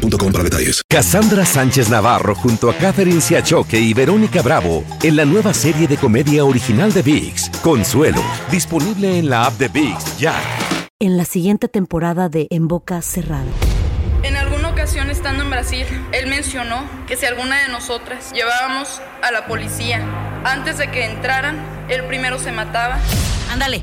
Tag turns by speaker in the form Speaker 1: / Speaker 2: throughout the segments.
Speaker 1: boostmobile.com para detalles.
Speaker 2: Cassandra Sánchez Navarro junto a Catherine Siachoque y Verónica Bravo en la nueva serie de comedia original de VIX, Consuelo, disponible en la app de VIX ya.
Speaker 3: En la siguiente temporada de En Boca Cerrada.
Speaker 4: En alguna ocasión estando en Brasil, él mencionó que si alguna de nosotras llevábamos a la policía antes de que entraran, él primero se mataba.
Speaker 3: Ándale,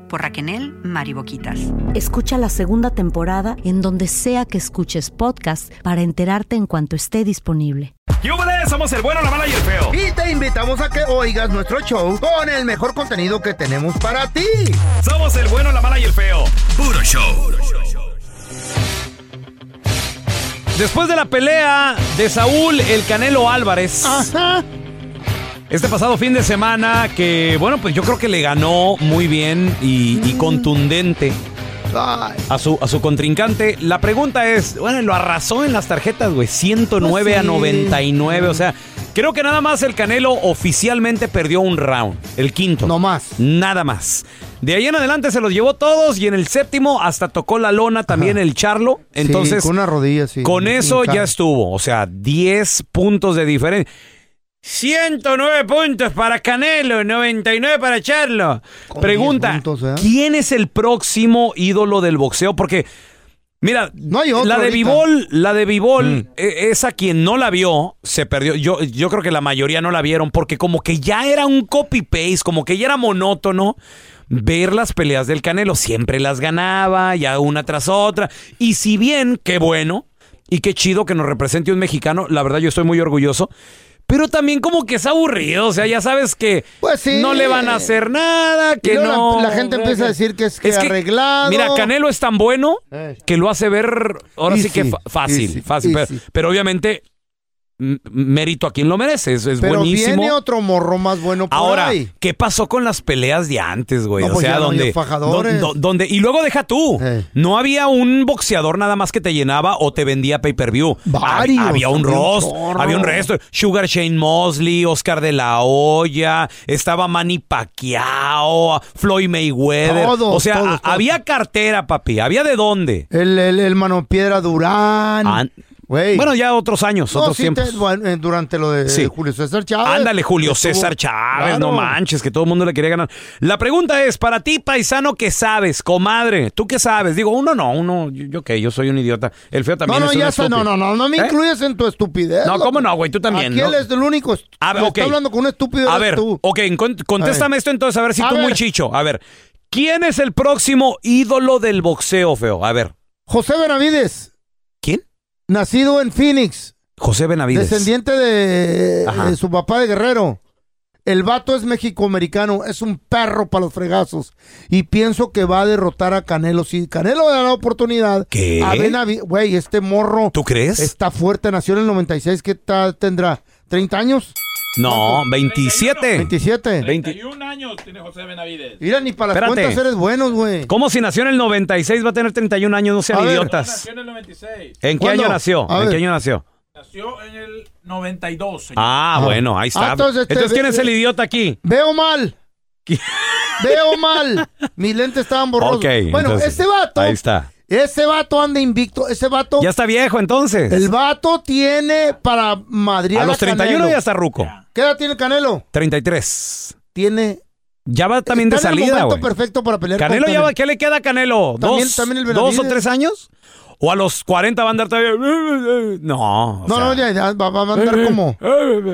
Speaker 5: por Raquel Mariboquitas.
Speaker 3: Escucha la segunda temporada en donde sea que escuches podcast para enterarte en cuanto esté disponible.
Speaker 6: ¡Yúbales! Somos el bueno, la mala y el feo.
Speaker 7: Y te invitamos a que oigas nuestro show con el mejor contenido que tenemos para ti.
Speaker 6: Somos el bueno, la mala y el feo.
Speaker 1: Puro show.
Speaker 6: Después de la pelea de Saúl el Canelo Álvarez.
Speaker 7: Ajá.
Speaker 6: Este pasado fin de semana que, bueno, pues yo creo que le ganó muy bien y, y contundente a su, a su contrincante. La pregunta es, bueno, lo arrasó en las tarjetas, güey, 109
Speaker 7: Pues
Speaker 6: a
Speaker 7: sí.
Speaker 6: 99, o sea, creo que nada más el Canelo oficialmente perdió un round, el quinto.
Speaker 7: no más.
Speaker 6: Nada más. De ahí en adelante se los llevó todos y en el séptimo hasta tocó la lona también el Charlo. Entonces,
Speaker 7: Sí, con una rodilla, sí.
Speaker 6: con eso ya estuvo. O sea, 10 puntos de diferencia. 109 puntos para Canelo, 99 para Charlo.
Speaker 7: Con
Speaker 6: Pregunta,
Speaker 7: 10 puntos, ¿eh?
Speaker 6: ¿quién es el próximo ídolo del boxeo? Porque, mira,
Speaker 7: No hay otro
Speaker 6: la de
Speaker 7: ahorita.
Speaker 6: Bivol, la de Bivol,
Speaker 7: Mm.
Speaker 6: e- esa quien no la vio, se perdió. Yo, yo creo que la mayoría no la vieron porque como que ya era un copy-paste, como que ya era monótono ver las peleas del Canelo. Siempre las ganaba, ya una tras otra. Y si bien, qué bueno y qué chido que nos represente un mexicano, la verdad yo estoy muy orgulloso. Pero también como que es aburrido, o sea, ya sabes que
Speaker 7: Pues sí.
Speaker 6: no le van a hacer nada, que no...
Speaker 7: La, la gente empieza a decir que es, que arreglado.
Speaker 6: Mira, Canelo es tan bueno que lo hace ver ahora sí, que fácil,
Speaker 7: easy,
Speaker 6: fácil. Pero,
Speaker 7: easy.
Speaker 6: pero obviamente mérito a quien lo merece, es, es
Speaker 7: Pero
Speaker 6: buenísimo.
Speaker 7: viene otro morro más bueno por
Speaker 6: Ahora,
Speaker 7: ahí.
Speaker 6: ¿qué pasó con las peleas de antes, güey?
Speaker 7: No,
Speaker 6: o
Speaker 7: pues
Speaker 6: sea,
Speaker 7: ya no hay
Speaker 6: donde,
Speaker 7: fajadores.
Speaker 6: don- don- donde y luego deja tú.
Speaker 7: Eh.
Speaker 6: No había un boxeador nada más que te llenaba o te vendía pay-per-view.
Speaker 7: Varios,
Speaker 6: Hab- Había un
Speaker 7: había un
Speaker 6: rost,
Speaker 7: chorro.
Speaker 6: había un resto. Sugar Shane Mosley, Oscar de la Hoya, estaba Manny Pacquiao, Floyd Mayweather.
Speaker 7: Todos,
Speaker 6: o sea,
Speaker 7: todos,
Speaker 6: a-
Speaker 7: todos.
Speaker 6: había cartera, papi. Había de dónde.
Speaker 7: El, el, el mano piedra Durán.
Speaker 6: Bueno, ya otros años,
Speaker 7: No,
Speaker 6: otros
Speaker 7: sí,
Speaker 6: tiempos.
Speaker 7: te- eh, durante lo de
Speaker 6: Sí.
Speaker 7: Julio César Chávez.
Speaker 6: Ándale, Julio
Speaker 7: Estuvo-
Speaker 6: César Chávez,
Speaker 7: Claro.
Speaker 6: no manches, que todo el mundo le quería ganar. La pregunta es, para ti, paisano, ¿qué sabes, comadre? ¿Tú qué sabes? Digo, uno no, uno, yo, qué, yo soy un idiota. El feo
Speaker 7: No,
Speaker 6: también
Speaker 7: no,
Speaker 6: es un
Speaker 7: ya sé, no, no, no, no me
Speaker 6: ¿Eh?
Speaker 7: incluyes en tu estupidez.
Speaker 6: No,
Speaker 7: loco.
Speaker 6: ¿cómo no, güey? Tú también,
Speaker 7: Aquí
Speaker 6: ¿no?
Speaker 7: él es el único.
Speaker 6: A ver,
Speaker 7: que
Speaker 6: ok.
Speaker 7: Está hablando con un estúpido.
Speaker 6: A ver,
Speaker 7: tú.
Speaker 6: ok, con- contéstame esto entonces, a ver si
Speaker 7: A
Speaker 6: tú muy
Speaker 7: ver.
Speaker 6: chicho. A ver, ¿quién es el próximo ídolo del boxeo, feo? A ver,
Speaker 7: José Benavides. Nacido en Phoenix,
Speaker 6: José Benavides.
Speaker 7: descendiente de, su papá de Guerrero. El vato es mexicoamericano, es un perro para los fregazos. Y pienso que va a derrotar a Canelo. Si Canelo da la oportunidad.
Speaker 6: ¿Qué?
Speaker 7: A Benavides. Güey, este morro
Speaker 6: ¿Tú crees?
Speaker 7: está fuerte. Nació en el 96. ¿Qué tal tendrá? ¿30 años?
Speaker 6: No, 27.
Speaker 7: 27.
Speaker 6: 20.
Speaker 8: años tiene José Benavides.
Speaker 7: Mira, ni para las
Speaker 6: Espérate.
Speaker 7: cuentas eres buenos, güey.
Speaker 6: ¿Cómo si nació en el 96 va a tener 31 años? No sean
Speaker 7: A ver.
Speaker 6: idiotas.
Speaker 8: en el 96.
Speaker 6: ¿En qué
Speaker 7: ¿Cuándo?
Speaker 6: año nació?
Speaker 7: A
Speaker 6: ¿En
Speaker 7: ver.
Speaker 6: qué año nació?
Speaker 8: Nació en el 92. señor.
Speaker 6: Ah,
Speaker 7: Ah.
Speaker 6: bueno, ahí está.
Speaker 7: Ah, entonces,
Speaker 6: entonces,
Speaker 7: este,
Speaker 6: ¿quién es el idiota aquí?
Speaker 7: Veo mal. Veo mal. Mis lentes estaban borrosos.
Speaker 6: Ok,
Speaker 7: bueno,
Speaker 6: entonces,
Speaker 7: ese vato.
Speaker 6: Ahí está.
Speaker 7: Ese vato anda invicto. Ese vato.
Speaker 6: Ya está viejo entonces.
Speaker 7: El vato tiene para Madrid.
Speaker 6: a los 31 ya está ruco.
Speaker 7: ¿Qué edad tiene el Canelo?
Speaker 6: 33.
Speaker 7: Tiene.
Speaker 6: Ya va también de
Speaker 7: está en el
Speaker 6: salida,
Speaker 7: momento perfecto para pelear.
Speaker 6: Canelo
Speaker 7: con
Speaker 6: ya va, ¿qué le queda a Canelo? ¿Dos,
Speaker 7: también el
Speaker 6: ¿Dos o tres años? ¿O a los 40 va a andar todavía? No. o
Speaker 7: No,
Speaker 6: sea,
Speaker 7: no, ya, ya, va, va a andar como.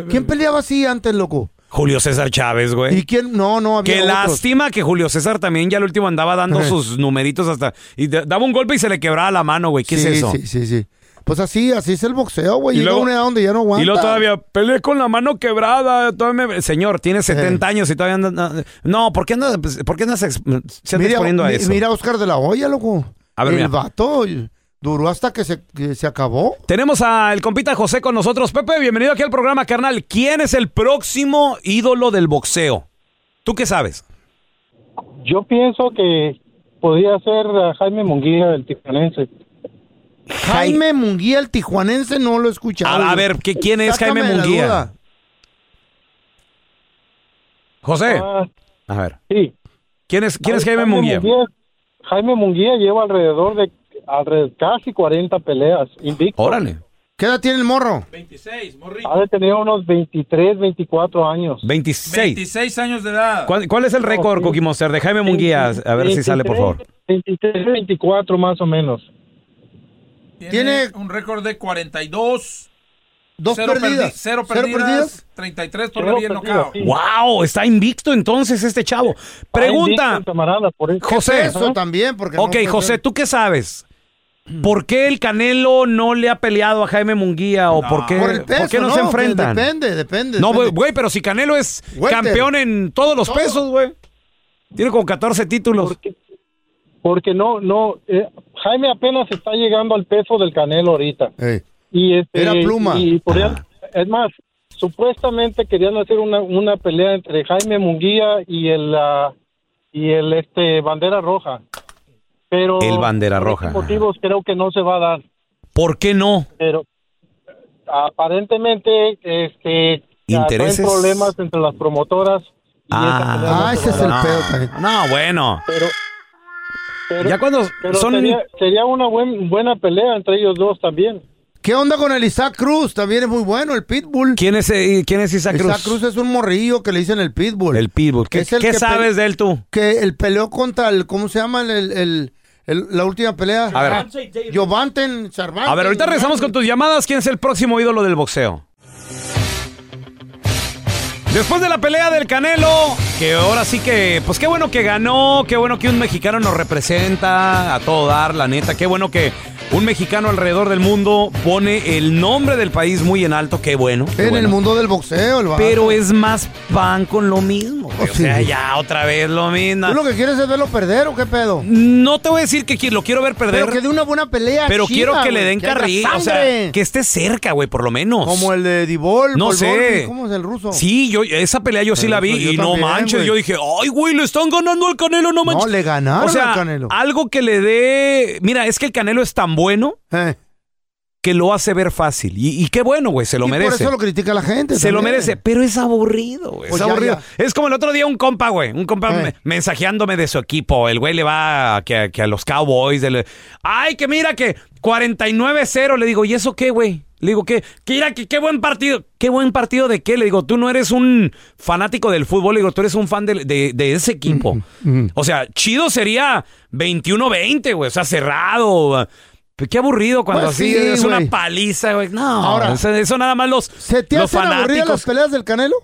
Speaker 7: ¿Quién peleaba así antes, loco?
Speaker 6: Julio César Chávez,
Speaker 7: ¿Y
Speaker 6: güey.
Speaker 7: quién? No, no, había
Speaker 6: Qué
Speaker 7: otros.
Speaker 6: lástima que Julio César también ya al último andaba dando
Speaker 7: Ajá.
Speaker 6: sus numeritos hasta... Y da- daba un golpe y se le quebraba la mano, güey. ¿Qué
Speaker 7: sí,
Speaker 6: es eso?
Speaker 7: Sí, sí, sí. Pues así, así es el boxeo, güey.
Speaker 6: Y
Speaker 7: Llega
Speaker 6: luego-
Speaker 7: una edad donde ya no aguanta.
Speaker 6: Y luego todavía peleé con la mano quebrada. todavía me- Señor, tiene 70 años y todavía anda. anda- No, ¿por qué anda, pues, ¿por qué andas ex- se anda
Speaker 7: Mira,
Speaker 6: exponiendo a
Speaker 7: mi-
Speaker 6: eso?
Speaker 7: mira a Oscar de la Hoya, loco.
Speaker 6: A ver,
Speaker 7: el
Speaker 6: mira.
Speaker 7: vato duró hasta que se, que se acabó.
Speaker 6: Tenemos al compita José con nosotros. Pepe, bienvenido aquí al programa, carnal. ¿Quién es el próximo ídolo del boxeo? ¿Tú qué sabes?
Speaker 9: Yo pienso que podría ser a Jaime Munguía, el tijuanense.
Speaker 7: Jaime Munguía, el tijuanense, no lo he escuchado.
Speaker 6: A, ver, ¿qué- ¿quién es
Speaker 7: Sácame
Speaker 6: Jaime Munguía?
Speaker 7: duda.
Speaker 6: José,
Speaker 9: Ah,
Speaker 6: a ver.
Speaker 9: sí.
Speaker 6: ¿Quién es, quién es Jaime Munguía?
Speaker 9: Jaime Munguía lleva alrededor de alrededor, casi 40 peleas invicto.
Speaker 6: Órale.
Speaker 7: ¿Qué edad tiene el morro?
Speaker 8: 26, morrito.
Speaker 9: Ha de tener unos 23, 24 años.
Speaker 6: 26.
Speaker 8: 26 años de edad.
Speaker 6: ¿Cuál, cuál es el récord,
Speaker 9: sí.
Speaker 6: Cookie Monster, de Jaime Munguía? A ver si sale, por favor.
Speaker 9: 23, 24 más o menos.
Speaker 8: Tiene,
Speaker 7: Tiene-
Speaker 8: un récord de 42.
Speaker 7: Dos
Speaker 8: cero
Speaker 7: perdidas.
Speaker 8: perdi- cero
Speaker 7: ¿Cero
Speaker 8: perdidas.
Speaker 7: perdidas?
Speaker 8: 33
Speaker 9: Cero
Speaker 8: todavía
Speaker 9: perdidas, sí.
Speaker 6: ¡Wow! Está invicto entonces este chavo. Pregunta,
Speaker 9: Ay, Víctor, camarada, por eso.
Speaker 6: José.
Speaker 7: Eso también, porque no
Speaker 6: Ok,
Speaker 7: puede
Speaker 6: José. ¿tú qué sabes? ¿Por qué el Canelo no le ha peleado a Jaime Munguía o por qué,
Speaker 7: Por el peso,
Speaker 6: por qué no, se enfrentan?
Speaker 7: Depende, depende.
Speaker 6: No, güey, pero si Canelo es
Speaker 7: Welter.
Speaker 6: campeón en todos los
Speaker 7: Todo.
Speaker 6: pesos, güey. Tiene como 14 títulos.
Speaker 9: Porque, porque no, no, eh, Jaime apenas está llegando al peso del Canelo ahorita. Y este,
Speaker 7: Era pluma.
Speaker 9: Y podrían- es más, supuestamente querían hacer una, una pelea entre Jaime Munguía y el ah, y el este bandera roja. Pero
Speaker 6: El Bandera
Speaker 9: por
Speaker 6: Roja.
Speaker 9: motivos creo que no se va a dar.
Speaker 6: ¿Por qué no?
Speaker 9: Pero aparentemente este hay problemas entre las promotoras. y no
Speaker 7: Ah,
Speaker 9: se
Speaker 7: ese es el
Speaker 9: dar.
Speaker 7: pedo también.
Speaker 6: No, bueno.
Speaker 9: Pero, pero,
Speaker 6: Ya cuando
Speaker 9: pero
Speaker 6: son...
Speaker 9: sería, sería una buen, buena pelea entre ellos dos también.
Speaker 7: ¿Qué onda con el Isaac Cruz? También es muy bueno, el Pitbull.
Speaker 6: ¿Quién es, eh, ¿quién es Isaac Cruz?
Speaker 7: Isaac Cruz es un morrillo que le dicen el Pitbull.
Speaker 6: El Pitbull. ¿Qué,
Speaker 7: Es el
Speaker 6: qué
Speaker 7: que
Speaker 6: sabes
Speaker 7: pe-
Speaker 6: de él tú?
Speaker 7: que el peleó contra el, ¿cómo se llama? El, el- el- la última pelea.
Speaker 6: A ver.
Speaker 7: Jovanten Cervantes.
Speaker 6: A ver, ahorita regresamos con tus llamadas. ¿Quién es el próximo ídolo del boxeo? Después de la pelea del Canelo, que ahora sí que, pues qué bueno que ganó, qué bueno que un mexicano nos representa a todo dar, la neta, qué bueno que un mexicano alrededor del mundo pone el nombre del país muy en alto, qué bueno. qué
Speaker 7: En el mundo del boxeo, el.
Speaker 6: Pero es más pan con lo mismo.
Speaker 7: Oh,
Speaker 6: O sea,
Speaker 7: sí.
Speaker 6: ya otra vez lo mismo.
Speaker 7: ¿Tú lo que quieres es verlo perder o qué pedo?
Speaker 6: No te voy a decir que lo quiero ver perder.
Speaker 7: Pero que dé una buena pelea.
Speaker 6: Pero quiero que le den carril, o sea, que esté cerca, güey, por lo menos.
Speaker 7: Como el de Divol.
Speaker 6: No sé.
Speaker 7: ¿Cómo es el ruso?
Speaker 6: Sí, yo esa pelea yo sí la vi
Speaker 7: Yo
Speaker 6: y no
Speaker 7: también,
Speaker 6: manches, yo dije, "Ay, güey, le están ganando al Canelo, no manches."
Speaker 7: No, le ganaron
Speaker 6: o sea,
Speaker 7: al Canelo.
Speaker 6: algo que le dé, mira, es que el Canelo es tan bueno
Speaker 7: Eh.
Speaker 6: que lo hace ver fácil y, y qué bueno, güey, se lo
Speaker 7: Y
Speaker 6: merece.
Speaker 7: por eso lo critica la gente.
Speaker 6: Se lo merece, pero es aburrido, güey.
Speaker 7: Pues
Speaker 6: es
Speaker 7: ya,
Speaker 6: aburrido. Es como el otro día un compa, güey. Un compa
Speaker 7: Eh.
Speaker 6: me- mensajeándome de su equipo. El güey le va a, que, a- que a los Cowboys. del- Ay, que mira que 49-0. Le digo, ¿y eso qué, güey? Le digo, ¿qué? Que mira, que qué buen partido. ¿Qué buen partido de qué? Le digo, tú no eres un fanático del fútbol. Le digo, tú eres un fan de, de- de ese equipo. O sea, chido sería 21-20, güey. O sea, cerrado. Pero Qué aburrido cuando
Speaker 7: Pues
Speaker 6: así
Speaker 7: sí,
Speaker 6: es una
Speaker 7: güey.
Speaker 6: paliza, güey. No,
Speaker 7: Ahora,
Speaker 6: eso, eso nada más los,
Speaker 7: ¿Se te
Speaker 6: los
Speaker 7: hacen aburridas
Speaker 6: fanáticos.
Speaker 7: las peleas del Canelo?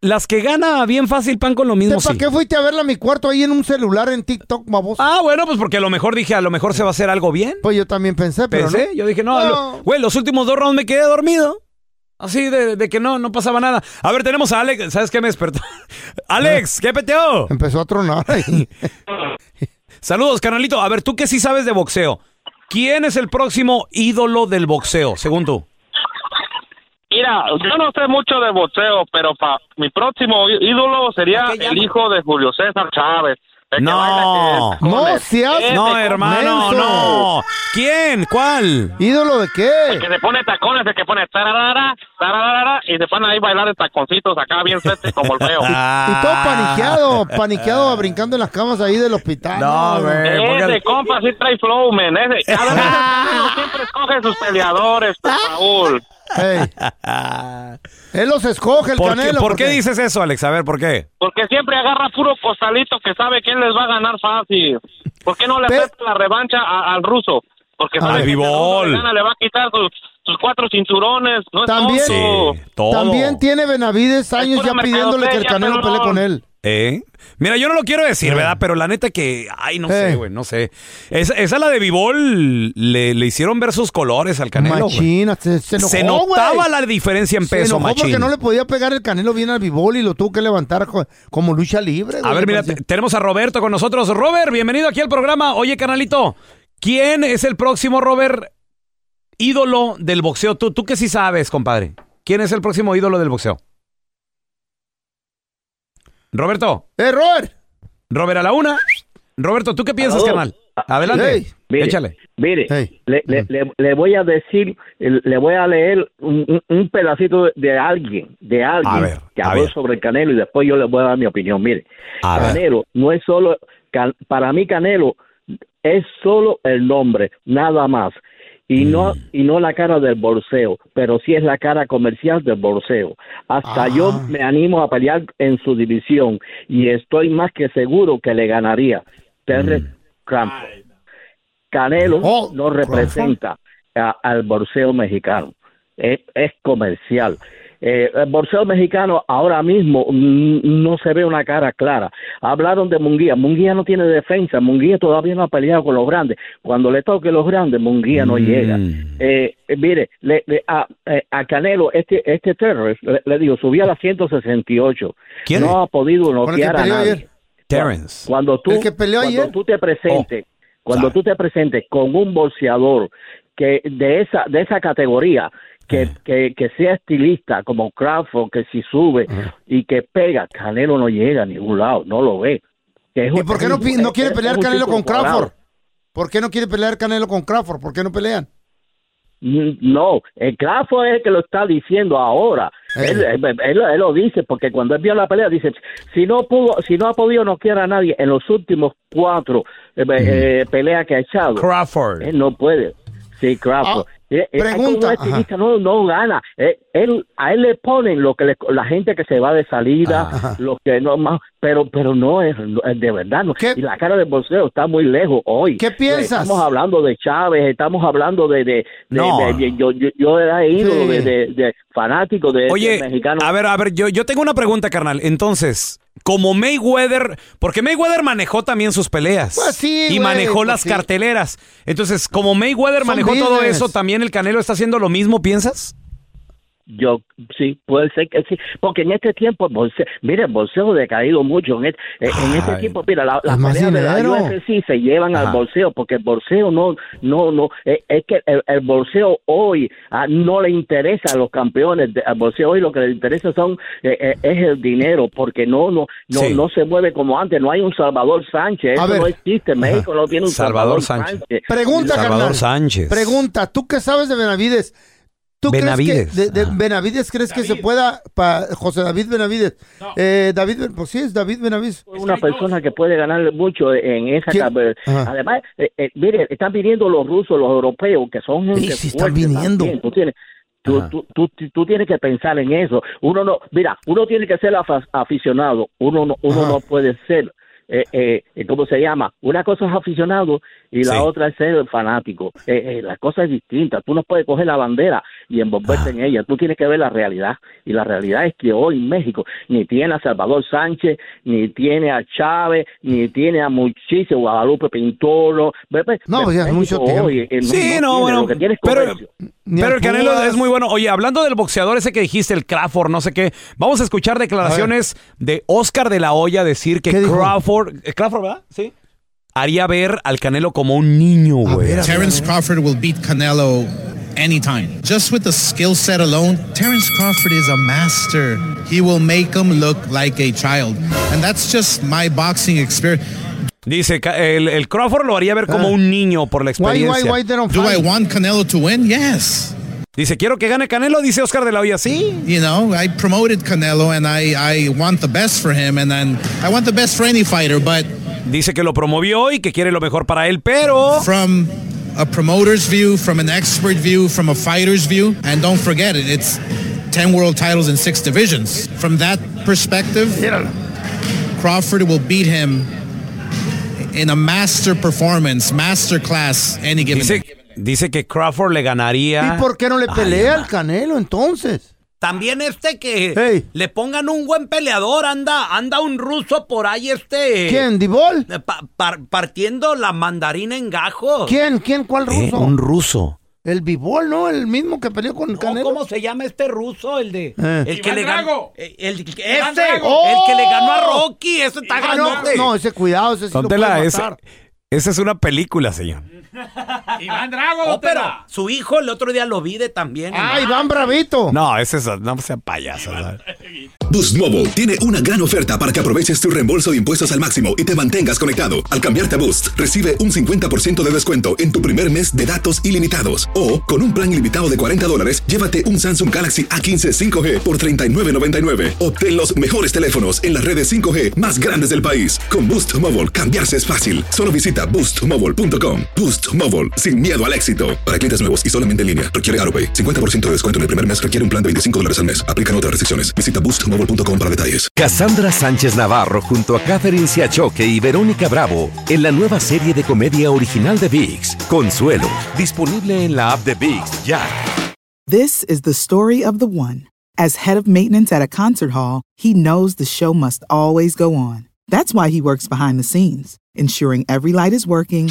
Speaker 6: Las que gana bien fácil pan con lo mismo,
Speaker 7: ¿Para
Speaker 6: sí.
Speaker 7: qué fuiste a verla a mi cuarto ahí en un celular en TikTok, baboso?
Speaker 6: Ah, bueno, pues porque a lo mejor dije, a lo mejor se va a hacer algo bien.
Speaker 7: Pues yo también pensé, pero
Speaker 6: Pensé,
Speaker 7: no.
Speaker 6: yo dije, no,
Speaker 7: No.
Speaker 6: lo- güey, los últimos dos rounds me quedé dormido. Así de, de que no, no pasaba nada. A ver, tenemos a Alex, ¿sabes qué me despertó? Alex, ¿qué peteo?
Speaker 7: Empezó a tronar ahí.
Speaker 6: Saludos, canalito. A ver, tú que sí sabes de boxeo. ¿Quién es el próximo ídolo del boxeo, según tú?
Speaker 10: Mira, yo no sé mucho de boxeo, pero pa, mi próximo ídolo sería el hijo de Julio César Chávez. El
Speaker 6: No.
Speaker 7: No
Speaker 10: el-
Speaker 7: seas-
Speaker 6: No, hermano,
Speaker 7: menso.
Speaker 6: no. ¿Quién? ¿Cuál?
Speaker 7: ¿Ídolo de
Speaker 10: El
Speaker 7: qué?
Speaker 10: que se pone tacones, el que pone tararara, tararara, y se pone ahí a bailar en taconcitos acá bien sexy como el feo.
Speaker 7: Y todo paniqueado, paniqueado, brincando en las camas ahí del hospital.
Speaker 6: No, güey.
Speaker 10: Ese compa sí trae flow, man. Ese, cada vez siempre escoge sus peleadores, Raúl.
Speaker 7: Él los escoge, el
Speaker 6: ¿Por, qué,
Speaker 7: Canelo.
Speaker 6: por qué
Speaker 7: porque-
Speaker 6: dices eso, Alex? A ver, ¿por qué?
Speaker 10: Porque siempre agarra puro costalito que sabe quién les va a ganar fácil. ¿Por qué no le
Speaker 7: Pe-
Speaker 10: acepta la revancha a- al ruso? Porque sabe que le gana, le va a quitar sus, sus cuatro cinturones. No es
Speaker 7: También-
Speaker 10: tonto.
Speaker 6: Sí, todo.
Speaker 7: También tiene Benavides años ya pidiéndole que el Canelo pelee con él.
Speaker 6: ¿Eh? Mira, yo no lo quiero decir, ¿verdad? Pero la neta que, ay, no sé,
Speaker 7: Eh.
Speaker 6: güey, no sé. Esa, esa la de Vivol le, le hicieron ver sus colores al Canelo. güey.
Speaker 7: Machina, se, se enojó,
Speaker 6: Se notaba
Speaker 7: güey.
Speaker 6: la diferencia en
Speaker 7: Se
Speaker 6: peso,
Speaker 7: enojó
Speaker 6: machín.
Speaker 7: porque no le podía pegar el Canelo bien al bibol y lo tuvo que levantar co- como lucha libre.
Speaker 6: A
Speaker 7: güey,
Speaker 6: ver, mira,
Speaker 7: parecía.
Speaker 6: te- tenemos a Roberto con nosotros. Robert, bienvenido aquí al programa. Oye, canalito, ¿quién es el próximo, Robert, ídolo del boxeo? Tú, tú que sí sabes, compadre. ¿Quién es el próximo ídolo del boxeo? Roberto.
Speaker 7: ¡Eh, Robert!
Speaker 6: Robert a la una. Roberto, ¿tú qué piensas,
Speaker 11: Aló.
Speaker 6: carnal? Adelante.
Speaker 7: Hey.
Speaker 11: Mire,
Speaker 6: Échale.
Speaker 11: Mire, le, le- le- le voy a decir, le voy a leer un, un- pedacito de, alguien, de alguien
Speaker 6: A ver,
Speaker 11: que habló sobre el Canelo y después yo le voy a dar mi opinión. Mire,
Speaker 6: A ver.
Speaker 11: Canelo no es solo, Can- para mí Canelo es solo el nombre, nada más. Y no,
Speaker 6: Mm.
Speaker 11: y no la cara del boxeo, pero sí es la cara comercial del boxeo. Hasta
Speaker 7: Ah.
Speaker 11: yo me animo a pelear en su división y estoy más que seguro que le ganaría. Terrence
Speaker 6: Mm.
Speaker 11: Crawford. Canelo
Speaker 7: Oh,
Speaker 11: no representa a- al boxeo mexicano. Es, es comercial. Eh, el boxeo mexicano ahora mismo no se ve una cara clara. Hablaron de Munguía. Munguía no tiene defensa. Munguía todavía no ha peleado con los grandes. Cuando le toque los grandes, Munguía no
Speaker 6: Mm.
Speaker 11: llega. Eh, eh, mire, le- le- a, eh, a Canelo, este, este terrorist, le, le digo, subía a las 168.
Speaker 6: ¿Quién?
Speaker 11: No ha podido noquear a nadie.
Speaker 7: ayer.
Speaker 6: Terrence.
Speaker 11: Cuando tú,
Speaker 7: El que peleó
Speaker 11: cuando
Speaker 7: ayer.
Speaker 11: tú te presentes, cuando
Speaker 6: sabe.
Speaker 11: tú te presentes con un boxeador que de esa de esa categoría que,
Speaker 6: Eh.
Speaker 11: que, que sea estilista como Crawford, que si sube y que pega, Canelo no llega a ningún lado, no lo ve. Que es
Speaker 7: ¿Y por qué no, no quiere
Speaker 11: es
Speaker 7: pelear Canelo con Crawford? ¿Por qué no quiere pelear Canelo con Crawford? ¿Por qué no pelean?
Speaker 11: Mm, No, el Crawford es el que lo está diciendo ahora.
Speaker 7: Eh.
Speaker 11: Él, él- él- él lo dice porque cuando él vio la pelea dice si no pudo, si no ha podido noquear a nadie en los últimos cuatro eh, eh, peleas que ha echado,
Speaker 6: Crawford.
Speaker 11: él no puede. Sí, Crawford.
Speaker 7: Ah,
Speaker 11: Eh, eh,
Speaker 7: pregunta,
Speaker 11: estilista no, no gana. Eh, él, a él le ponen lo que le- la gente que se va de salida,
Speaker 7: Ajá.
Speaker 11: lo que no más, pero pero no es, de verdad. No.
Speaker 7: ¿Qué?
Speaker 11: Y la cara del bolseo está muy lejos hoy.
Speaker 7: ¿Qué piensas?
Speaker 11: Estamos hablando de Chávez, estamos hablando de, de, de-
Speaker 6: No.
Speaker 11: de- de- yo, yo, yo era ídolo
Speaker 7: Sí.
Speaker 11: de, de, de fanático de,
Speaker 6: Oye,
Speaker 11: de mexicano.
Speaker 6: a ver, a ver, yo, yo tengo una pregunta, carnal. Entonces, como Mayweather, porque Mayweather manejó también sus peleas.
Speaker 7: Pues sí,
Speaker 6: y
Speaker 7: güey,
Speaker 6: manejó
Speaker 7: pues
Speaker 6: las
Speaker 7: sí.
Speaker 6: carteleras. Entonces, como Mayweather
Speaker 7: Son
Speaker 6: manejó todo eso, ¿también el Canelo está haciendo lo mismo, piensas?
Speaker 11: Yo, sí, puede ser que sí, porque en este tiempo, el bolseo, mire, el bolseo ha decaído mucho. En, este- en este
Speaker 6: Ay.
Speaker 11: tiempo, mira, la, la
Speaker 7: Es más
Speaker 11: pelea de la
Speaker 7: dinero.
Speaker 11: UFC se llevan
Speaker 6: Ajá.
Speaker 11: al bolseo, porque el bolseo no, no, no, es, es que el, el bolseo hoy ah, no le interesa a los campeones, de- al bolseo hoy lo que le interesa son, eh, eh, es el dinero, porque no, no, no,
Speaker 6: Sí.
Speaker 11: no se mueve como antes, no hay un Salvador Sánchez,
Speaker 7: A
Speaker 11: eso
Speaker 7: ver.
Speaker 11: no existe, México no tiene un
Speaker 6: Salvador
Speaker 11: Salvador,
Speaker 6: Sánchez.
Speaker 11: Sánchez.
Speaker 7: Pregunta,
Speaker 6: Salvador
Speaker 7: carnal.
Speaker 6: Sánchez.
Speaker 7: Pregunta, ¿tú qué sabes de Benavides? ¿Tú
Speaker 6: Benavides.
Speaker 7: crees que de, de
Speaker 6: Ah.
Speaker 7: Benavides crees que se pueda pa- José David Benavides? Eh, David, pues sí es David Benavides.
Speaker 11: una persona que puede ganar mucho en esa. Además, eh, eh, mire, están viniendo los rusos, los europeos, que son
Speaker 7: Sí, sí, están viniendo.
Speaker 11: también. Tú tienes, tú, tú, tú, tú tienes que pensar en eso. Uno no, mira, uno tiene que ser aficionado. Uno no, uno
Speaker 7: Ajá.
Speaker 11: no puede ser, eh, eh, ¿cómo se llama? Una cosa es aficionado y la
Speaker 6: Sí.
Speaker 11: otra es ser fanático. Eh, eh, la cosa es distinta. Tú no puedes coger la bandera y envolverte
Speaker 6: Ah.
Speaker 11: en ella. Tú tienes que ver la realidad. Y la realidad es que hoy México ni tiene a Salvador Sánchez, ni tiene a Chávez, ni tiene a muchísimo Guadalupe Pintoro. Ve- ve-
Speaker 7: No, ya es mucho tiempo.
Speaker 11: hoy,
Speaker 6: Sí, no,
Speaker 11: tiene,
Speaker 6: bueno, pero- Pero el Canelo es muy bueno. Oye, hablando del boxeador ese que dijiste, el Crawford, no sé qué, vamos a escuchar declaraciones de Oscar de la Hoya decir que. Crawford, eh, Crawford, ¿verdad? Sí. Haría ver al Canelo como un niño, güey.
Speaker 7: ver.
Speaker 12: Crawford will beat Canelo anytime. Just with the skill set alone, Terrence Crawford is a master. He will make him look like a child. And that's just my boxing experience.
Speaker 6: Dice, el, el Crawford lo haría ver como
Speaker 7: Ah.
Speaker 6: un niño por la
Speaker 7: Why, why,
Speaker 6: experiencia.
Speaker 7: why they don't
Speaker 12: Do I
Speaker 7: fight?
Speaker 12: want Canelo to win? Yes.
Speaker 6: Dice, quiero que gane Canelo, dice Oscar de la Hoya. Sí.
Speaker 12: You know, I promoted Canelo and I, I want the best for him and then I want the best for any fighter, but
Speaker 6: Dice que lo promovió y que quiere lo mejor para él, pero...
Speaker 12: from a promoter's view, from an expert view, from a fighter's view, and don't forget it, it's 10 world titles in six divisions. From that perspective, Crawford will beat him in a master performance, master class, any given
Speaker 6: Dice,
Speaker 12: day.
Speaker 6: dice que Crawford le ganaría...
Speaker 7: ¿Y por qué no le pelea al Canelo entonces?
Speaker 6: También este que le pongan un buen peleador, anda, anda un ruso por ahí este.
Speaker 7: ¿Quién, Dibol?
Speaker 6: eh, pa- par- partiendo la mandarina en gajos.
Speaker 7: ¿Quién? ¿Quién? ¿Cuál ruso?
Speaker 6: Eh, un ruso.
Speaker 7: El Bibol, ¿no? El mismo que peleó con
Speaker 6: No,
Speaker 7: Canelo.
Speaker 6: ¿Cómo se llama este ruso? El de.
Speaker 7: Eh.
Speaker 6: El que
Speaker 8: Iván
Speaker 6: le ganó.
Speaker 8: Drago.
Speaker 6: El, el- ese,
Speaker 8: Iván
Speaker 6: el que le ganó a Rocky. Ese está
Speaker 7: Ah, no,
Speaker 6: grandote.
Speaker 7: no, ese cuidado, ese sí lo puede
Speaker 6: ese-
Speaker 7: matar.
Speaker 6: Esa es una película, señor.
Speaker 8: Iván Drago,
Speaker 6: Oh, pero su hijo el otro día lo vi de también.
Speaker 7: Ah, Iván Bravito.
Speaker 6: No, ese es. No sea payaso.
Speaker 1: Boost Mobile tiene una gran oferta para que aproveches tu reembolso de impuestos al máximo y te mantengas conectado. Al cambiarte a Boost, recibe un 50% de descuento en tu primer mes de datos ilimitados. O, con un plan ilimitado de 40 dólares, llévate un Samsung Galaxy A15 5G por $39.99. Obtén los mejores teléfonos en las redes 5G más grandes del país. Con Boost Mobile, cambiarse es fácil. Solo visita boostmobile.com. Boost Mobile, sin miedo al éxito. Para clientes nuevos y solamente en línea, requiere AroPay. 50% de descuento en el primer mes requiere un plan de 25 dólares al mes. Aplican otras restricciones. Visita boostmobile.com para detalles.
Speaker 2: Cassandra Sánchez Navarro junto a Catherine Siachoque y Verónica Bravo en la nueva serie de comedia original de VIX, Consuelo, disponible en la app de VIX ya.
Speaker 13: This is the story of the one. As head of maintenance at a concert hall, he knows the show must always go on. That's why he works behind the scenes, ensuring every light is working,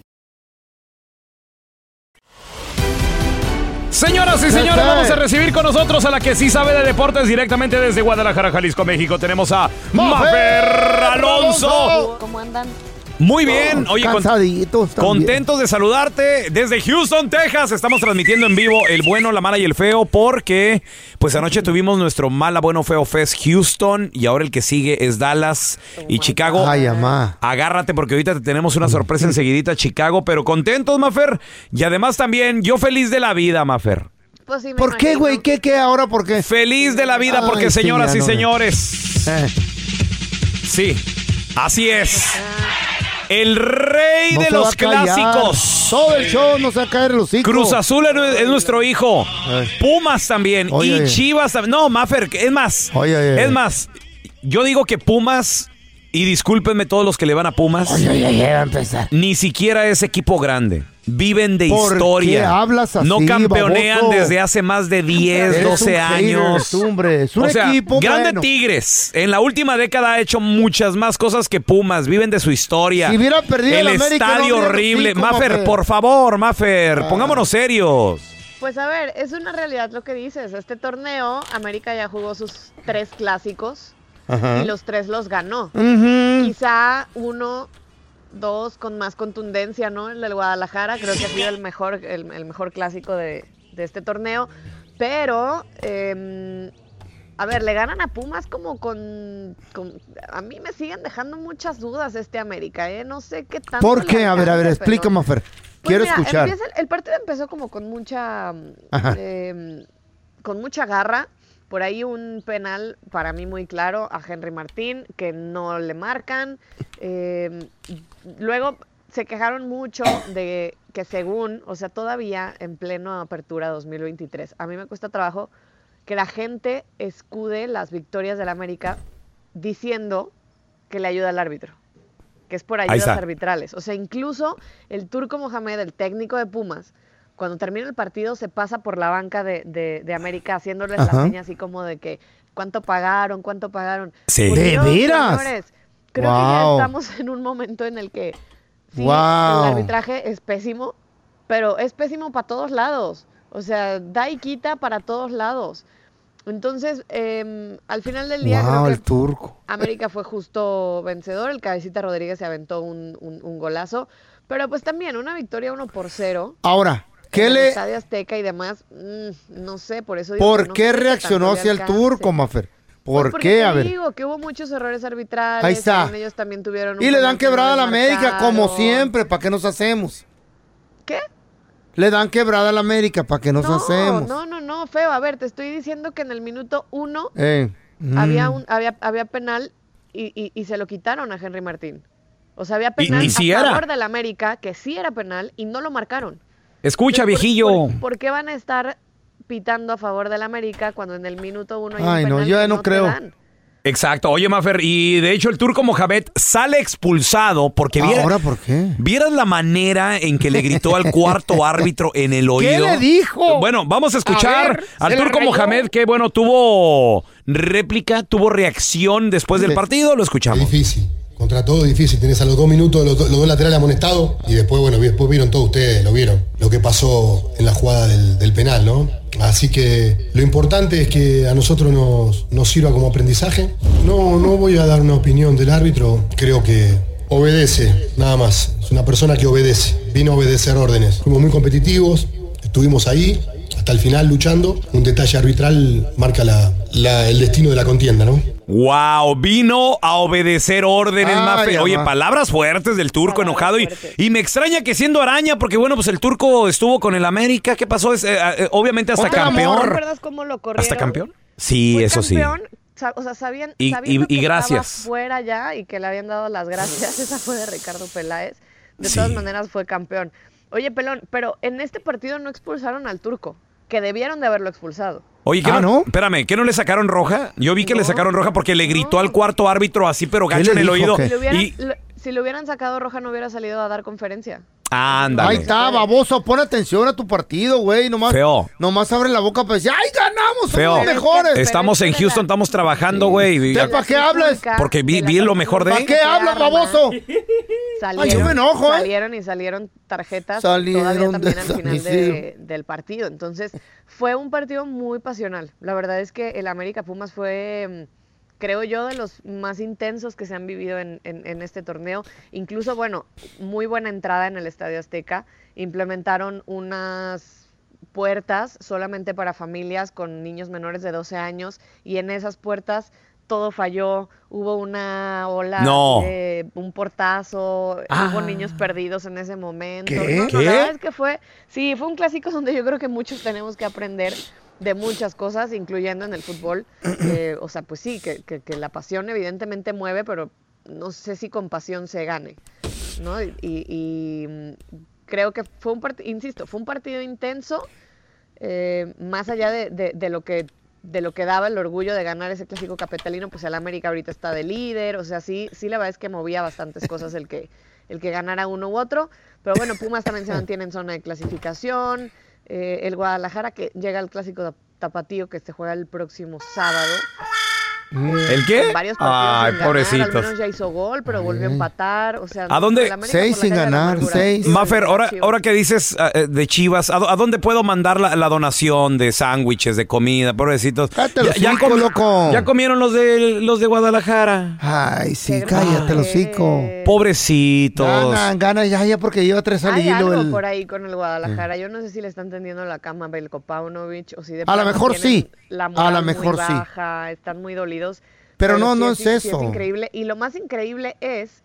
Speaker 6: Señoras y señores, vamos a recibir con nosotros a la que sí sabe de deportes directamente desde Guadalajara, Jalisco, México. Tenemos a Mafer Alonso.
Speaker 14: ¿Cómo andan?
Speaker 6: Muy bien, oye, con-
Speaker 7: Cansaditos también.
Speaker 6: contentos de saludarte desde Houston, Texas. Estamos transmitiendo en vivo el bueno, la mala y el feo porque pues anoche tuvimos nuestro mala, bueno, feo Fest Houston y ahora el que sigue es Dallas y Chicago.
Speaker 7: Ay, amá.
Speaker 6: Agárrate porque ahorita te tenemos una sorpresa enseguidita, Chicago, pero contentos, Mafer. Y además también yo feliz de la vida, Mafer.
Speaker 14: Pues sí, me
Speaker 7: ¿Por qué,
Speaker 14: imagino.
Speaker 7: güey? ¿Qué, qué ahora? ¿Por qué?
Speaker 6: Feliz de la vida porque,
Speaker 7: sí,
Speaker 6: señoras
Speaker 7: ya
Speaker 6: y
Speaker 7: no,
Speaker 6: señores,
Speaker 7: Eh,
Speaker 6: sí, así es. El rey
Speaker 7: no
Speaker 6: de los clásicos.
Speaker 7: Todo el show no se va a caer los.
Speaker 6: Cruz Azul es, es nuestro hijo. Pumas también.
Speaker 7: Oye,
Speaker 6: y
Speaker 7: oye.
Speaker 6: Chivas también. No, Maffer, es más.
Speaker 7: Oye, oye.
Speaker 6: Es más. Yo digo que Pumas, y discúlpenme todos los que le van a Pumas,
Speaker 7: Oye, oye, oye, va a empezar.
Speaker 6: ni siquiera es equipo grande. Viven de
Speaker 7: ¿Por
Speaker 6: historia.
Speaker 7: qué hablas así,
Speaker 6: no campeonean
Speaker 7: baboso?
Speaker 6: desde hace más de 10,
Speaker 7: Eres
Speaker 6: 12
Speaker 7: un hater,
Speaker 6: años.
Speaker 7: hombre. Es un
Speaker 6: o sea,
Speaker 7: equipo
Speaker 6: grande
Speaker 7: bueno.
Speaker 6: Tigres. En la última década ha hecho muchas más cosas que Pumas. Viven de su historia.
Speaker 7: Si hubiera perdido
Speaker 6: el
Speaker 7: el no
Speaker 6: estadio horrible.
Speaker 7: cinco,
Speaker 6: Maffer, por favor, Maffer,
Speaker 7: Ah.
Speaker 6: pongámonos serios.
Speaker 14: Pues a ver, es una realidad lo que dices. Este torneo, América ya jugó sus tres clásicos
Speaker 7: Ajá.
Speaker 14: y los tres los ganó. Quizá uno, dos con más contundencia, ¿no? El del Guadalajara, creo que ha sido el mejor, el, el mejor clásico de, de este torneo. Pero, eh, a ver, le ganan a Pumas como con, con- A mí me siguen dejando muchas dudas este América, ¿eh? No sé qué tanto.
Speaker 7: ¿Por qué? A ver, a ver, explícame, Fer.
Speaker 14: pues
Speaker 7: Quiero
Speaker 14: mira,
Speaker 7: escuchar.
Speaker 14: el, el partido empezó como con mucha eh, con mucha garra. Por ahí un penal para mí muy claro a Henry Martín que no le marcan. Eh, luego se quejaron mucho de que según, o sea, todavía en pleno apertura 2023, a mí me cuesta trabajo que la gente escude las victorias del América diciendo que le ayuda al árbitro, que es por ayudas arbitrales. O sea, incluso el turco Mohamed, el técnico de Pumas, cuando termina el partido se pasa por la banca de, de- de América haciéndoles la seña así como de que cuánto pagaron, cuánto pagaron.
Speaker 6: Sí.
Speaker 7: ¿De
Speaker 14: Dios,
Speaker 7: veras?
Speaker 14: señores, creo que ya estamos en un momento en el que sí,
Speaker 7: Wow.
Speaker 14: el arbitraje es pésimo, pero es pésimo para todos lados. O sea, da y quita para todos lados. Entonces, em, al final del día,
Speaker 7: Wow,
Speaker 14: creo
Speaker 7: el
Speaker 14: que
Speaker 7: turco.
Speaker 14: América fue justo vencedor. El Cabecita Rodríguez se aventó un, un- un golazo. Pero pues también una victoria 1 por 0.
Speaker 7: Ahora, ¿qué le,
Speaker 14: Azteca y demás, mm, no sé, por eso digo
Speaker 7: ¿por
Speaker 14: no
Speaker 7: qué reaccionó hacia el turco, Mafer?
Speaker 14: Pues
Speaker 7: ¿Por
Speaker 14: porque
Speaker 7: qué?
Speaker 14: te
Speaker 7: A ver.
Speaker 14: digo que hubo muchos errores arbitrales.
Speaker 7: Ahí está.
Speaker 14: ellos también tuvieron un
Speaker 7: Y le dan quebrada a la América, como siempre. ¿Para qué nos hacemos?
Speaker 14: ¿Qué?
Speaker 7: Le dan quebrada a la América. ¿Para qué nos
Speaker 14: no,
Speaker 7: hacemos?
Speaker 14: no, no, no, feo. A ver, te estoy diciendo que en el minuto uno
Speaker 7: Eh, mm.
Speaker 14: había, un, había, había penal y, y- y se lo quitaron a Henry Martín. O sea, había
Speaker 6: Y-
Speaker 14: penal
Speaker 6: y
Speaker 14: a
Speaker 6: sí era.
Speaker 14: favor del América, que sí era penal, y no lo marcaron.
Speaker 6: Escucha,
Speaker 14: Entonces, ¿por-
Speaker 6: viejillo.
Speaker 14: ¿por, por qué van a estar pitando a favor del América cuando en el minuto uno hay un
Speaker 7: Ay, no, yo ya no creo.
Speaker 6: Exacto. Oye, Mafer, y de hecho el turco Mohamed sale expulsado porque viera-
Speaker 7: ¿Ahora por qué?
Speaker 6: vieras la manera en que le gritó al cuarto árbitro en el
Speaker 7: ¿Qué
Speaker 6: oído.
Speaker 7: le dijo?
Speaker 6: Bueno, vamos a escuchar
Speaker 7: A ver,
Speaker 6: al turco. Mohamed que, bueno, tuvo réplica, tuvo reacción después del partido. Lo escuchamos.
Speaker 15: Difícil. Contra todo difícil. Tenés a los dos minutos los, los dos laterales amonestados y después, bueno, después vieron todos ustedes, lo vieron, lo que pasó en la jugada del, del penal, ¿no? Así que lo importante es que a nosotros nos, sirva como aprendizaje. No, no voy a dar una opinión del árbitro, creo que obedece, nada más. Es una persona que obedece, vino a obedecer órdenes. Fuimos muy competitivos, estuvimos ahí hasta el final luchando. Un detalle arbitral marca la- la- el destino de la contienda, ¿no?
Speaker 6: Wow, vino a obedecer órdenes,
Speaker 15: Ay,
Speaker 6: Mafer. Oye,
Speaker 15: mamá.
Speaker 6: palabras fuertes del turco enojado y, y me extraña que siendo araña, porque bueno, pues el turco estuvo con el América. ¿Qué pasó? Es, eh, eh, obviamente hasta
Speaker 14: ¿Te
Speaker 6: campeón.
Speaker 14: acuerdas cómo lo corrieron?
Speaker 6: ¿Hasta campeón? Sí,
Speaker 14: Fue
Speaker 6: eso sí.
Speaker 14: campeón, O sea, sabían,
Speaker 6: Y- y- y
Speaker 14: que
Speaker 6: gracias.
Speaker 14: estaba fuera ya y que le habían dado las gracias. Esa fue de Ricardo Peláez. De
Speaker 6: Sí.
Speaker 14: todas maneras fue campeón. Oye, Pelón, pero en este partido no expulsaron al turco, que debieron de haberlo expulsado.
Speaker 6: Oye, ¿qué no? Espérame, ¿qué no le sacaron roja? Yo vi que le sacaron roja porque le gritó al cuarto árbitro así, pero
Speaker 7: ¿Qué
Speaker 6: gacho en
Speaker 7: le
Speaker 6: el
Speaker 7: dijo?
Speaker 6: oído.
Speaker 14: Si le, hubieran,
Speaker 6: Y
Speaker 14: si le hubieran sacado roja no hubiera salido a dar conferencia.
Speaker 6: Ándale.
Speaker 7: Ahí está, baboso, pon atención a tu partido, güey. Nomás,
Speaker 6: Feo.
Speaker 7: nomás abre la boca para decir, ¡ay, ganamos!
Speaker 6: Feo.
Speaker 7: ¡Somos mejores!
Speaker 6: Estamos en Houston, estamos trabajando, güey. y-
Speaker 7: ¿Usted para qué hablas?
Speaker 6: Porque vi, vi lo mejor de
Speaker 7: ¿Para qué hablas, baboso?
Speaker 14: Salieron,
Speaker 7: Ay, yo me enojo, ¿eh?
Speaker 14: salieron y salieron tarjetas
Speaker 7: Salieron
Speaker 14: todavía también
Speaker 7: de
Speaker 14: al final de- del partido. Entonces, fue un partido muy pasional. La verdad es que el América Pumas fue, mm, creo yo, de los más intensos que se han vivido en, en- en este torneo. Incluso, bueno, muy buena entrada en el Estadio Azteca. Implementaron unas puertas solamente para familias con niños menores de 12 años y en esas puertas todo falló, hubo una ola,
Speaker 6: No.
Speaker 14: un portazo,
Speaker 6: Ah.
Speaker 14: hubo niños perdidos en ese momento.
Speaker 6: ¿Qué?
Speaker 14: No, no,
Speaker 6: ¿Qué?
Speaker 14: la verdad es que fue, sí, fue un clásico donde yo creo que muchos tenemos que aprender de muchas cosas, incluyendo en el fútbol. Eh, o sea, pues sí, que, que- que la pasión evidentemente mueve, pero no sé si con pasión se gane, ¿no? Y, y- mm, creo que fue un partido, insisto, fue un partido intenso, eh, más allá de, de- de lo que de lo que daba el orgullo de ganar ese clásico capitalino, pues el América ahorita está de líder, o sea, sí, sí la verdad es que movía bastantes cosas el que, el que ganara uno u otro, pero bueno, Pumas también se mantiene en zona de clasificación, eh, el Guadalajara que llega al clásico tapatío que se juega el próximo sábado.
Speaker 6: ¿El qué?
Speaker 14: Varios partidos
Speaker 6: Ay,
Speaker 14: sin ganar,
Speaker 6: pobrecitos.
Speaker 14: Al menos ya hizo gol, pero volvió a empatar. O sea,
Speaker 6: ¿A dónde?
Speaker 14: la calle de la amargura.
Speaker 6: Mafer, ahora, ahora que dices eh, de Chivas, ¿a, a dónde puedo mandar la, la donación de sándwiches, de comida, pobrecitos?
Speaker 7: Cállate los hocico,
Speaker 6: comi-
Speaker 7: loco.
Speaker 6: ya comieron los de los de Guadalajara.
Speaker 7: Ay, sí, cállate, los hocico.
Speaker 6: Pobrecitos.
Speaker 7: Ganan, ganan ya, ya, porque lleva tres al
Speaker 14: Hay
Speaker 7: hilo.
Speaker 14: algo
Speaker 7: el-
Speaker 14: por ahí con el Guadalajara. Yo no sé si le están tendiendo la cama a Belko Paunovic o si de
Speaker 7: A lo mejor sí.
Speaker 14: La
Speaker 7: A lo mejor sí.
Speaker 14: baja, están muy dolidos.
Speaker 7: Pero no, no es eso.
Speaker 14: es increíble. Y lo más increíble es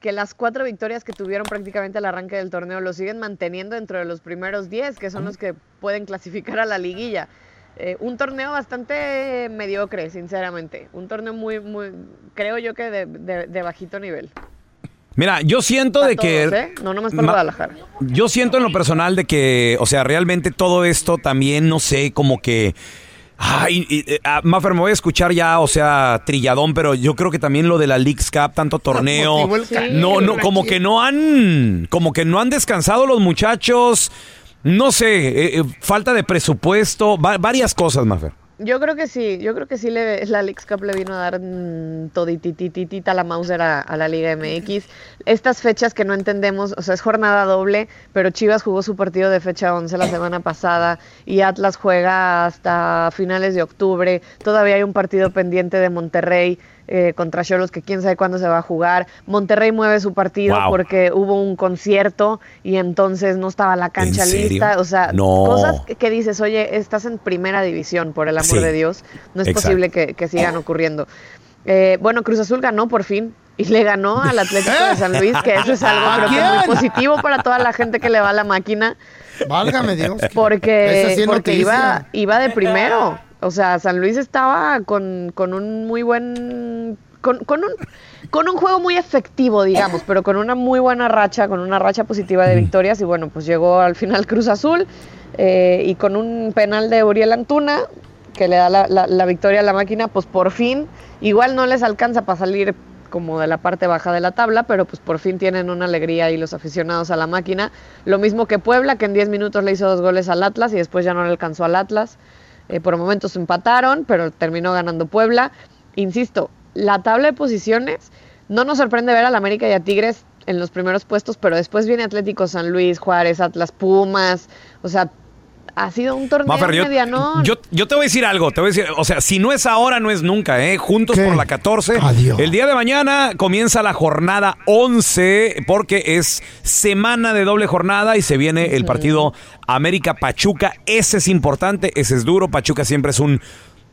Speaker 14: que las cuatro victorias que tuvieron prácticamente al arranque del torneo lo siguen manteniendo dentro de los primeros 10, que son los que pueden clasificar a la liguilla. Eh, un torneo bastante mediocre, sinceramente. Un torneo muy, muy, creo yo que de, de- de bajito nivel.
Speaker 6: Mira, yo siento de que...
Speaker 14: Todos, ¿eh? No nomás para Guadalajara.
Speaker 6: Yo siento en lo personal de que, o sea, realmente todo esto también, no sé, como que... Ay, y, eh, ah, Mafer, me voy a escuchar ya, o sea, trilladón, pero yo creo que también lo de la Leagues Cup, tanto torneo, no, no, como que no han, como que no han descansado los muchachos, no sé, eh, eh, falta de presupuesto, va- varias cosas, Mafer.
Speaker 14: Yo creo que sí, yo creo que sí le, la Leagues Cup le vino a dar mm, toditititita la Mauser a, a la Liga MX. Estas fechas que no entendemos, o sea, es jornada doble, pero Chivas jugó su partido de fecha 11 la semana pasada y Atlas juega hasta finales de octubre. Todavía hay un partido pendiente de Monterrey eh, contra Cholos que quién sabe cuándo se va a jugar. Monterrey mueve su partido
Speaker 6: Wow.
Speaker 14: porque hubo un concierto y entonces no estaba la cancha lista. O sea,
Speaker 6: No.
Speaker 14: cosas que, que dices, oye, estás en primera división, por el amor
Speaker 6: Sí.
Speaker 14: de Dios. No es
Speaker 6: Exacto.
Speaker 14: posible que, que sigan ocurriendo. Eh, bueno, Cruz Azul ganó por fin y le ganó al Atlético de San Luis, que eso es algo
Speaker 7: ¿A
Speaker 14: creo que muy positivo para toda la gente que le va a la máquina.
Speaker 7: Válgame Dios.
Speaker 14: Porque,
Speaker 7: sí
Speaker 14: porque iba, iba de primero. O sea, San Luis estaba con, con un muy buen con, con un, con un juego muy efectivo, digamos, pero con una muy buena racha, con una racha positiva de victorias. Y bueno, pues llegó al final Cruz Azul eh, y con un penal de Uriel Antuna que le da la, la- la victoria a la máquina, pues por fin, igual no les alcanza para salir como de la parte baja de la tabla, pero pues por fin tienen una alegría ahí los aficionados a la máquina. Lo mismo que Puebla, que en 10 minutos le hizo dos goles al Atlas y después ya no le alcanzó al Atlas. Eh, por momentos empataron, pero terminó ganando Puebla. Insisto, la tabla de posiciones no nos sorprende ver al América y a Tigres en los primeros puestos, pero después viene Atlético San Luis, Juárez, Atlas, Pumas. O sea, ha sido un torneo
Speaker 6: Mafer, yo,
Speaker 14: medianón.
Speaker 6: yo, yo te voy a decir algo, te voy a decir, o sea, si no es ahora, no es nunca, ¿eh? Juntos por la 14. El día de mañana comienza la jornada 11 porque es semana de doble jornada y se viene el partido América-Pachuca. Ese es importante, ese es duro. Pachuca siempre es un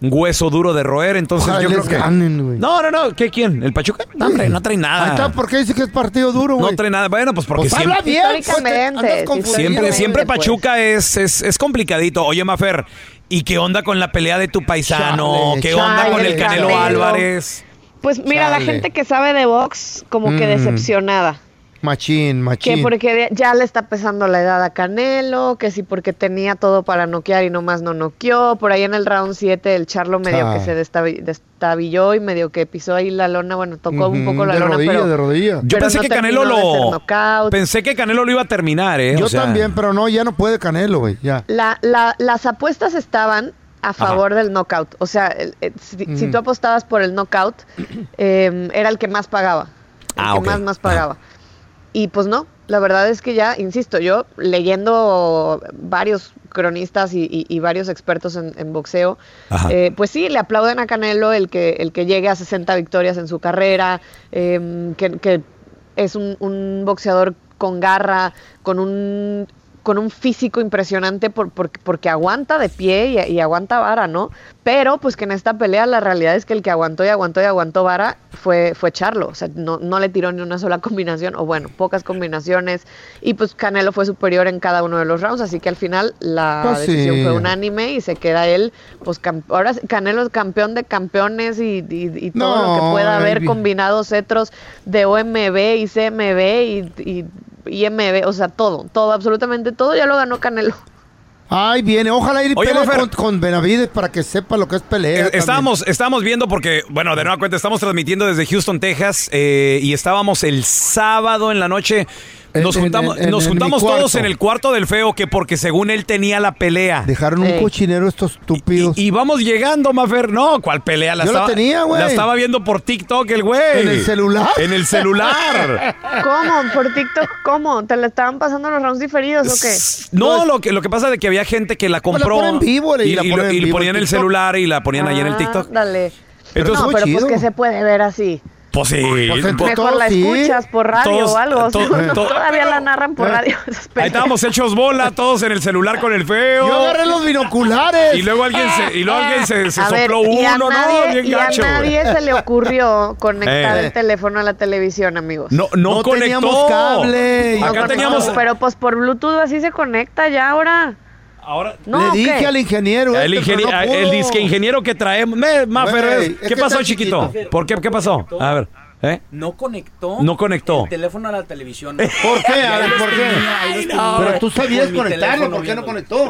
Speaker 6: hueso duro de roer, entonces
Speaker 7: Ojalá
Speaker 6: yo creo
Speaker 7: les
Speaker 6: que...
Speaker 7: ganen, güey.
Speaker 6: No, no, no, ¿qué quién? ¿El Pachuca? No, hombre, no trae nada.
Speaker 7: Ahí está, ¿por qué dice que es partido duro, güey?
Speaker 6: No trae nada. Bueno, pues porque
Speaker 7: Pues
Speaker 6: siempre...
Speaker 7: habla bien, pues, te- andas confundido.
Speaker 6: Siempre, siempre
Speaker 14: pues.
Speaker 6: Pachuca es, es, es complicadito. Oye, Mafer, ¿y qué onda con la pelea de tu paisano?
Speaker 7: Chale,
Speaker 6: ¿Qué onda
Speaker 14: chale,
Speaker 6: con el Canelo,
Speaker 14: Canelo.
Speaker 6: Álvarez?
Speaker 14: Pues mira, la
Speaker 7: Chale.
Speaker 14: gente que sabe de box, como que
Speaker 7: Mm.
Speaker 14: decepcionada.
Speaker 7: Machín, machín.
Speaker 14: Que porque ya le está pesando la edad a Canelo, que sí porque tenía todo para noquear y nomás no noqueó. Por ahí en el round 7 el Charlo medio que se destabi- destabilló y medio que pisó ahí la lona, bueno, tocó un poco la
Speaker 7: de
Speaker 14: lona,
Speaker 7: rodilla,
Speaker 14: pero...
Speaker 7: de rodilla.
Speaker 6: Yo
Speaker 14: pero
Speaker 6: pensé
Speaker 14: no
Speaker 6: que Canelo lo... Pensé que Canelo lo iba a terminar, ¿eh?
Speaker 7: Yo
Speaker 6: O sea,
Speaker 7: también, pero no, ya no puede Canelo, güey, ya.
Speaker 14: La, la- las apuestas estaban a favor del knockout. O sea, el- el- si, si
Speaker 7: Mm.
Speaker 14: tú apostabas por el knockout, eh, era el que más pagaba. El
Speaker 6: Ah,
Speaker 14: que más, más pagaba. Y pues no, la verdad es que ya, insisto, yo leyendo varios cronistas y, y- y varios expertos en, en boxeo, eh, pues sí, le aplauden a Canelo el que, el que llegue a 60 victorias en su carrera, eh, que, que es un, un boxeador con garra, con un con un físico impresionante por, por- porque aguanta de pie y, y aguanta vara, ¿no? Pero pues que en esta pelea la realidad es que el que aguantó y aguantó y aguantó vara fue, fue Charlo, o sea, no, no le tiró ni una sola combinación, o bueno, pocas combinaciones, y pues Canelo fue superior en cada uno de los rounds, así que al final la
Speaker 7: Pues sí.
Speaker 14: decisión fue unánime y se queda él, pues ahora Canelo es campeón de campeones y, y- y todo lo que pueda haber
Speaker 7: baby.
Speaker 14: combinados cetros de OMB y CMB y IMB, o sea, todo, todo, absolutamente todo, ya lo ganó Canelo.
Speaker 7: Ay, viene, ojalá ir y
Speaker 6: Oye,
Speaker 7: pelee
Speaker 6: Mafer.
Speaker 7: con, con Benavides para que sepa lo que es pelea.
Speaker 6: Eh. Estábamos, estábamos viendo porque, bueno, de nueva cuenta, estamos transmitiendo desde Houston, Texas, eh, y estábamos el sábado en la noche. Nos
Speaker 7: en-
Speaker 6: juntamos,
Speaker 7: en- en-
Speaker 6: nos juntamos todos en el cuarto del feo, que porque según él tenía la pelea.
Speaker 7: Dejaron un
Speaker 14: Ey.
Speaker 7: cochinero estos estúpidos.
Speaker 6: Y vamos llegando, Mafer. No, ¿cuál pelea? La
Speaker 7: Yo la
Speaker 6: estaba,
Speaker 7: tenía, güey.
Speaker 6: La estaba viendo por TikTok el güey.
Speaker 7: ¿En el celular?
Speaker 6: En el celular.
Speaker 14: ¿Cómo? ¿Por TikTok cómo? ¿Te le estaban pasando los rounds diferidos o qué?
Speaker 6: No, lo que, lo que pasa es que había gente que la
Speaker 7: Pues la
Speaker 6: compró
Speaker 7: ponen en vivo,
Speaker 6: y,
Speaker 7: y la
Speaker 6: y
Speaker 7: ponen
Speaker 6: lo-
Speaker 7: en
Speaker 6: y
Speaker 7: vivo
Speaker 6: ponían
Speaker 7: en
Speaker 6: el
Speaker 7: TikTok.
Speaker 6: celular y la ponían ahí en el TikTok.
Speaker 14: Dale.
Speaker 6: Entonces-
Speaker 14: no, pero
Speaker 7: chido.
Speaker 14: pues que se puede ver así.
Speaker 6: Pues sí.
Speaker 7: Pues
Speaker 14: Mejor
Speaker 7: todos
Speaker 14: la
Speaker 7: sí.
Speaker 14: escuchas por radio
Speaker 6: Todos-
Speaker 14: o algo.
Speaker 6: to- to-
Speaker 14: todavía la narran por
Speaker 7: Eh.
Speaker 14: radio.
Speaker 6: Ahí estábamos hechos bola, todos en el celular con el feo.
Speaker 7: Yo agarré los binoculares.
Speaker 6: Y luego alguien se, y luego alguien se, se
Speaker 14: A ver,
Speaker 6: sopló
Speaker 14: y a
Speaker 6: uno,
Speaker 14: nadie,
Speaker 6: ¿no? Bien
Speaker 14: y a
Speaker 6: gacho.
Speaker 14: nadie se le ocurrió conectar
Speaker 6: Eh.
Speaker 14: el teléfono a la televisión, amigos.
Speaker 6: No, no,
Speaker 7: No
Speaker 6: conectó.
Speaker 7: teníamos cable.
Speaker 14: No
Speaker 6: Acá
Speaker 14: conectó,
Speaker 6: teníamos.
Speaker 14: Pero pues por Bluetooth así se conecta ya ahora.
Speaker 6: Ahora.
Speaker 14: No,
Speaker 7: Le
Speaker 14: ¿qué?
Speaker 7: dije al ingeniero.
Speaker 6: El,
Speaker 7: este,
Speaker 6: ingeniero,
Speaker 7: no
Speaker 6: el disque ingeniero que traemos. Me, Mafer, ¿qué
Speaker 7: que
Speaker 6: pasó, chiquito?
Speaker 7: chiquito.
Speaker 6: ¿Por qué? ¿Qué pasó? A ver, ¿eh?
Speaker 16: No conectó.
Speaker 6: No conectó.
Speaker 16: El teléfono a la televisión.
Speaker 7: ¿Por qué? A ver, ¿por qué? Pero tú sabías conectarlo, ¿por qué no conectó?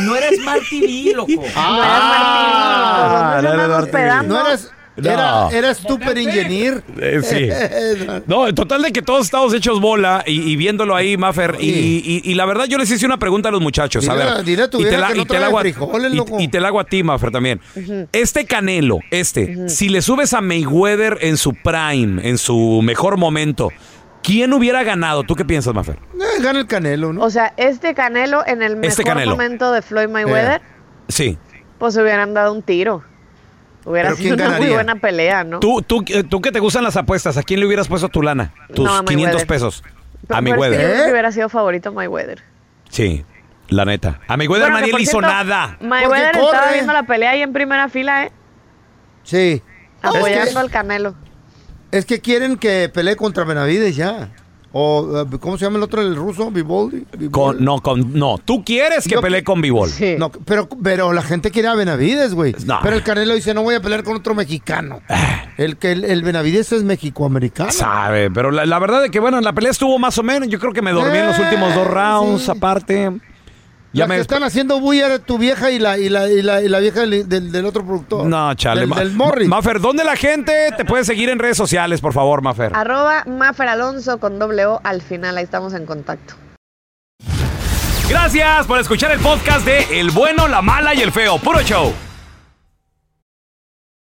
Speaker 16: No era Smart TV, loco.
Speaker 6: Ah,
Speaker 14: no
Speaker 6: no
Speaker 14: era
Speaker 6: era
Speaker 14: Martín,
Speaker 6: Smart TV.
Speaker 14: hospedando.
Speaker 7: No eras...
Speaker 6: No.
Speaker 7: Era, eras super ingenier.
Speaker 6: Eh, sí. No, en total de que todos estamos hechos bola y, y viéndolo ahí, Maffer. Y, y- y la verdad, yo les hice una pregunta a los muchachos. a
Speaker 7: Dile-
Speaker 6: ver.
Speaker 7: dile a tu
Speaker 6: y
Speaker 7: que no
Speaker 6: te la hago a-
Speaker 7: frijoles,
Speaker 6: y-
Speaker 7: loco.
Speaker 6: y te la hago a ti, Maffer, también. Este Canelo, este, si le subes a Mayweather en su prime, en su mejor momento, ¿quién hubiera ganado? ¿Tú qué piensas, Maffer?
Speaker 7: Eh, gana el Canelo, ¿no?
Speaker 14: O sea, este Canelo en el mejor
Speaker 6: Este Canelo.
Speaker 14: momento de Floyd Mayweather,
Speaker 6: Sí.
Speaker 14: pues hubieran dado un tiro. Hubiera
Speaker 7: ¿Pero
Speaker 14: sido una muy buena pelea, ¿no?
Speaker 6: ¿Tú, tú, eh, tú que te gustan las apuestas, ¿a quién le hubieras puesto tu lana? Tus
Speaker 14: No, a
Speaker 6: 500
Speaker 14: Mayweather.
Speaker 6: pesos.
Speaker 14: Pero-
Speaker 6: a
Speaker 14: es que
Speaker 6: Mayweather.
Speaker 14: yo
Speaker 7: ¿Eh?
Speaker 14: hubiera sido favorito Mayweather.
Speaker 6: Sí, la neta. A Mayweather
Speaker 14: Bueno,
Speaker 6: nadie le hizo
Speaker 14: cierto,
Speaker 6: nada.
Speaker 14: Mayweather estaba viendo la pelea ahí en primera fila, ¿eh?
Speaker 7: Sí.
Speaker 14: Apoyando
Speaker 7: Es que,
Speaker 14: al Canelo.
Speaker 7: es que quieren que pelee contra Benavides ya. O, eh, ¿cómo se llama el otro, el ruso? Vivaldi.
Speaker 6: Con- no, con, no, tú quieres que pelee con Bivol.
Speaker 7: No, pero, pero la gente quiere a Benavides, güey.
Speaker 6: No.
Speaker 7: Pero el Canelo dice, no voy a pelear con otro mexicano.
Speaker 6: Ah.
Speaker 7: El que el, el Benavides es mexicoamericano.
Speaker 6: Sabe, pero la, la verdad es que, bueno, la pelea estuvo más o menos. Yo creo que me dormí en los últimos dos rounds, aparte.
Speaker 7: Ya
Speaker 6: me
Speaker 7: que están haciendo bulla eres tu vieja y la, y la, y la, y la vieja del, del- del otro productor.
Speaker 6: No, chale.
Speaker 7: Del,
Speaker 6: Ma-
Speaker 7: del Morris.
Speaker 6: Mafer, ¿dónde la gente te puede seguir en redes sociales, por favor, Mafer?
Speaker 14: Arroba Mafer Alonso con doble O al final, ahí estamos en contacto.
Speaker 6: Gracias por escuchar el podcast de El Bueno, la Mala y el Feo. Puro show.